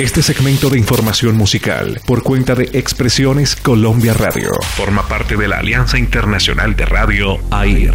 Este segmento de información musical, por cuenta de Expresiones Colombia Radio, forma parte de la Alianza Internacional de Radio AIR.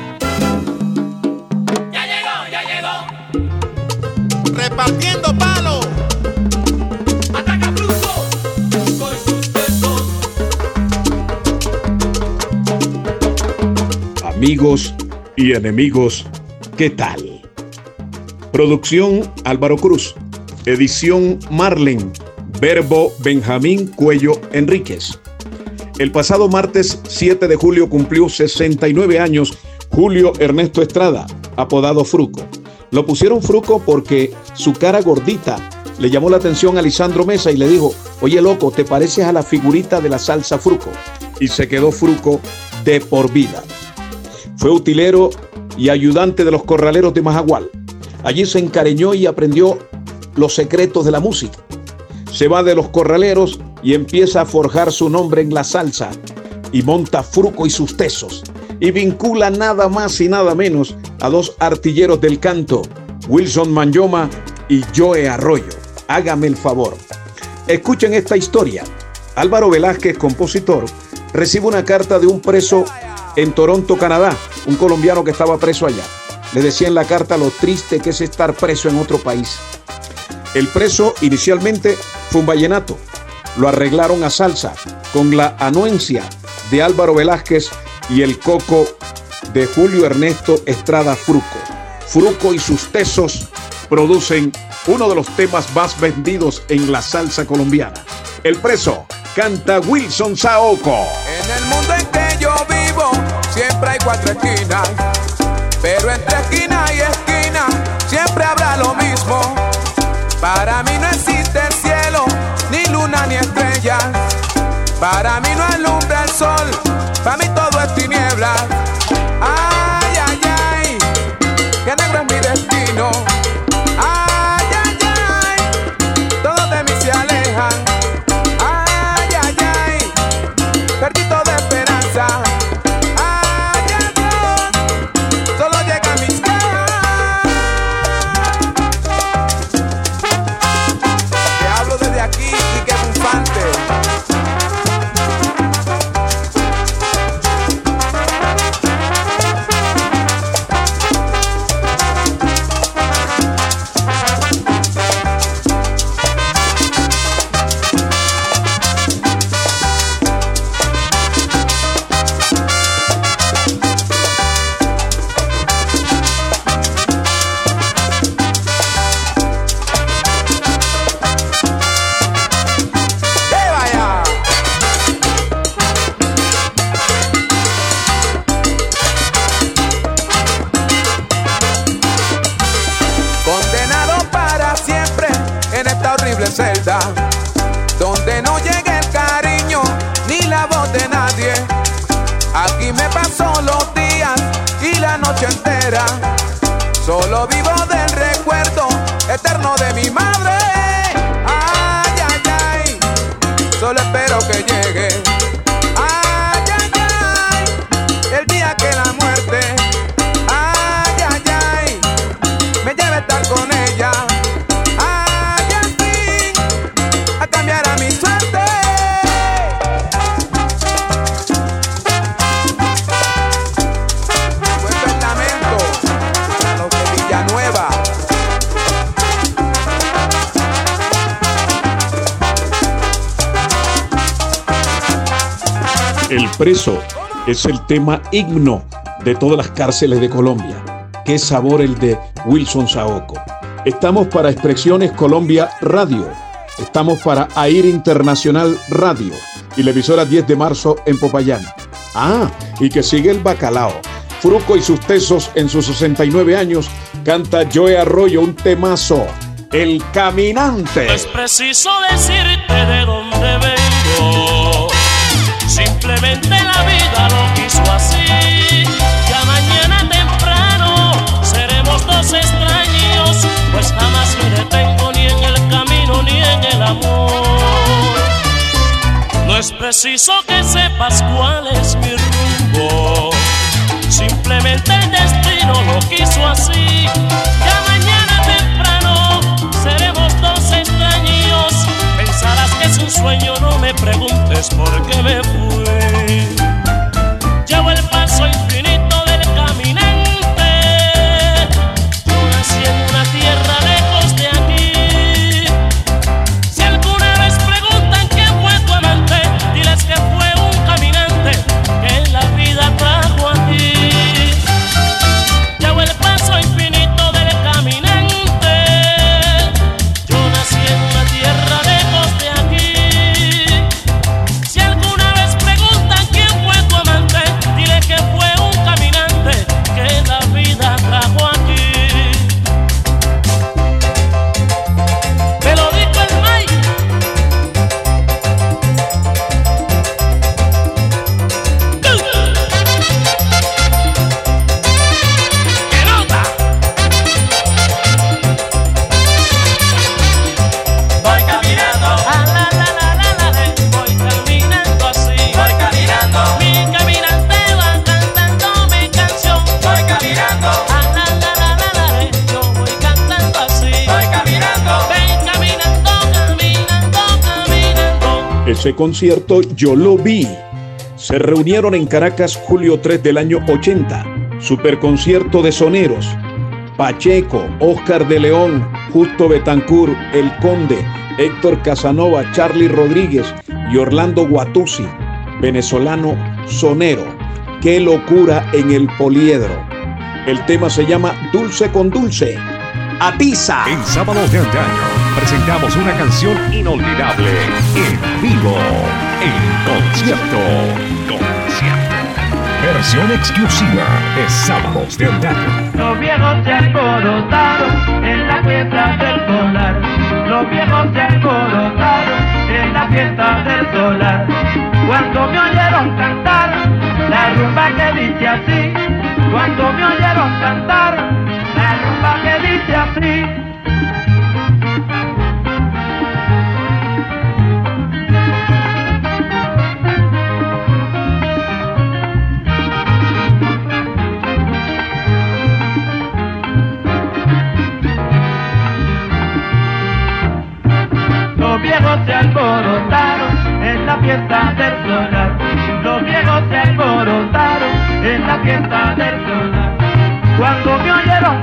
Repartiendo palo. Ataca Bruto con sus besos. Amigos y enemigos, ¿qué tal? Producción Álvaro Cruz. Edición Marlen. Verbo Benjamín Cuello Enríquez. El pasado martes 7 de julio cumplió 69 años Julio Ernesto Estrada, apodado Fruco. Lo pusieron Fruco porque su cara gordita le llamó la atención a Lisandro Mesa y le dijo, oye loco, ¿te pareces a la figurita de la salsa Fruco? Y se quedó Fruco de por vida. Fue utilero y ayudante de los corraleros de Majagual. Allí se encariñó y aprendió los secretos de la música. Se va de los corraleros y empieza a forjar su nombre en la salsa y monta Fruco y sus tesos y vincula nada más y nada menos a dos artilleros del canto, Wilson Manyoma y Joe Arroyo. Hágame el favor. Escuchen esta historia. Álvaro Velázquez, compositor, recibe una carta de un preso en Toronto, Canadá, un colombiano que estaba preso allá. Le decía en la carta lo triste que es estar preso en otro país. El preso inicialmente fue un vallenato. Lo arreglaron a salsa con la anuencia de Álvaro Velázquez y el coco de Julio Ernesto Estrada Fruco. Fruco y sus tesos producen uno de los temas más vendidos en la salsa colombiana. El preso canta Wilson Saoco. En el mundo en que yo vivo, siempre hay cuatro esquinas. Pero entre esquina y esquina, siempre habrá lo mismo. Para mí no existe el cielo, ni luna ni estrellas. Para mí no alumbra el sol, destino. Entera. Solo vivo del recuerdo eterno de mi madre. Ay, ay, ay, solo El preso es el tema himno de todas las cárceles de Colombia. Qué sabor el de Wilson Saoco. Estamos para Expresiones Colombia Radio. Estamos para AIR Internacional Radio y la emisora 10 de marzo en Popayán. Ah, y que sigue el bacalao. Fruco y sus tesos en sus 69 años canta Joe Arroyo un temazo. El caminante. Es preciso decirte de dónde vengo, Simplemente la vida lo quiso así. Ya mañana temprano seremos dos extraños, pues jamás me detengo ni en el camino ni en el amor. No es preciso que sepas cuál es mi rumbo, simplemente el destino lo quiso así. Sueño, no me preguntes por qué me fui. Ese concierto yo lo vi. Se reunieron en Caracas julio 3 del año 80. Superconcierto de soneros. Pacheco, Oscar de León, Justo Betancur, El Conde, Héctor Casanova, Charlie Rodríguez y Orlando Guatuzzi, venezolano sonero. Qué locura en el poliedro. El tema se llama Dulce con Dulce. Atiza. En sábados de antaño presentamos una canción inolvidable en vivo, en concierto. Concierto. Versión exclusiva de sábados de antaño. Los viejos se alborotaron en la fiesta del solar. Los viejos se alborotaron en la fiesta del solar. Cuando me oyeron cantar la rumba que dice así. Cuando me oyeron fiesta del solar. Los viejos se alborotaron en la fiesta del solar. Cuando me oyeron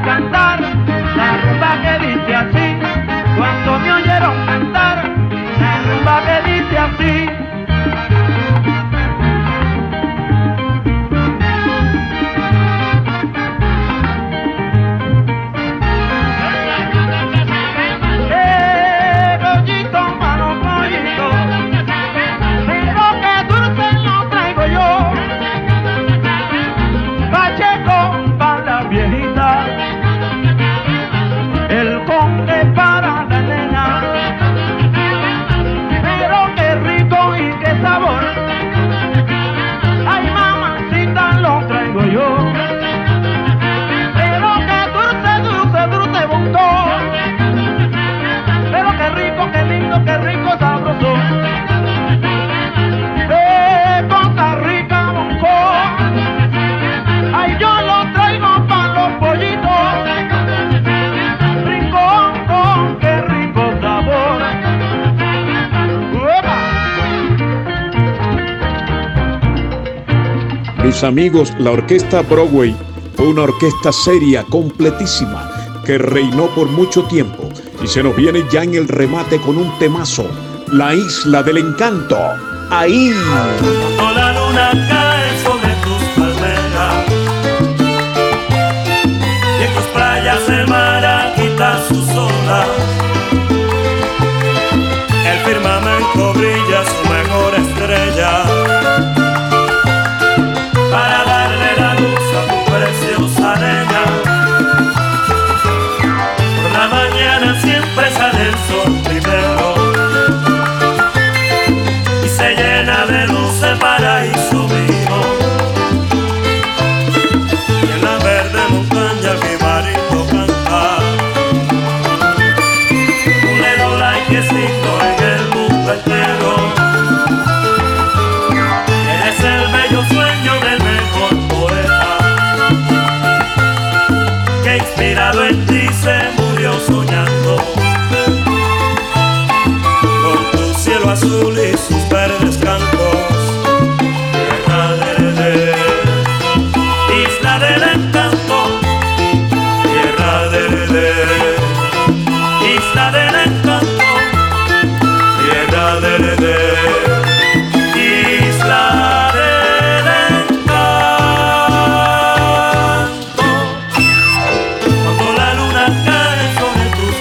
Mis amigos, la orquesta Broadway fue una orquesta seria, completísima, que reinó por mucho tiempo y se nos viene ya en el remate con un temazo, La Isla del Encanto. Ahí.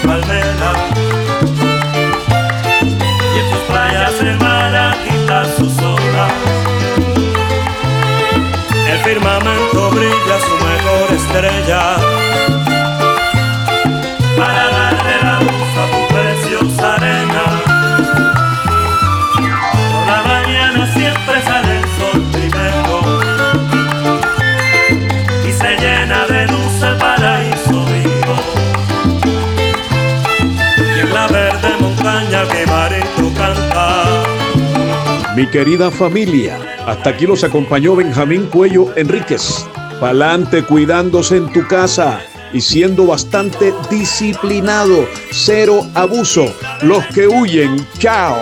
palmeras y en sus playas el mar agita sus olas. El firmamento Mi querida familia, hasta aquí los acompañó Benjamín Cuello Enríquez. Pa'lante cuidándose en tu casa y siendo bastante disciplinado. Cero abuso. Los que huyen, chao.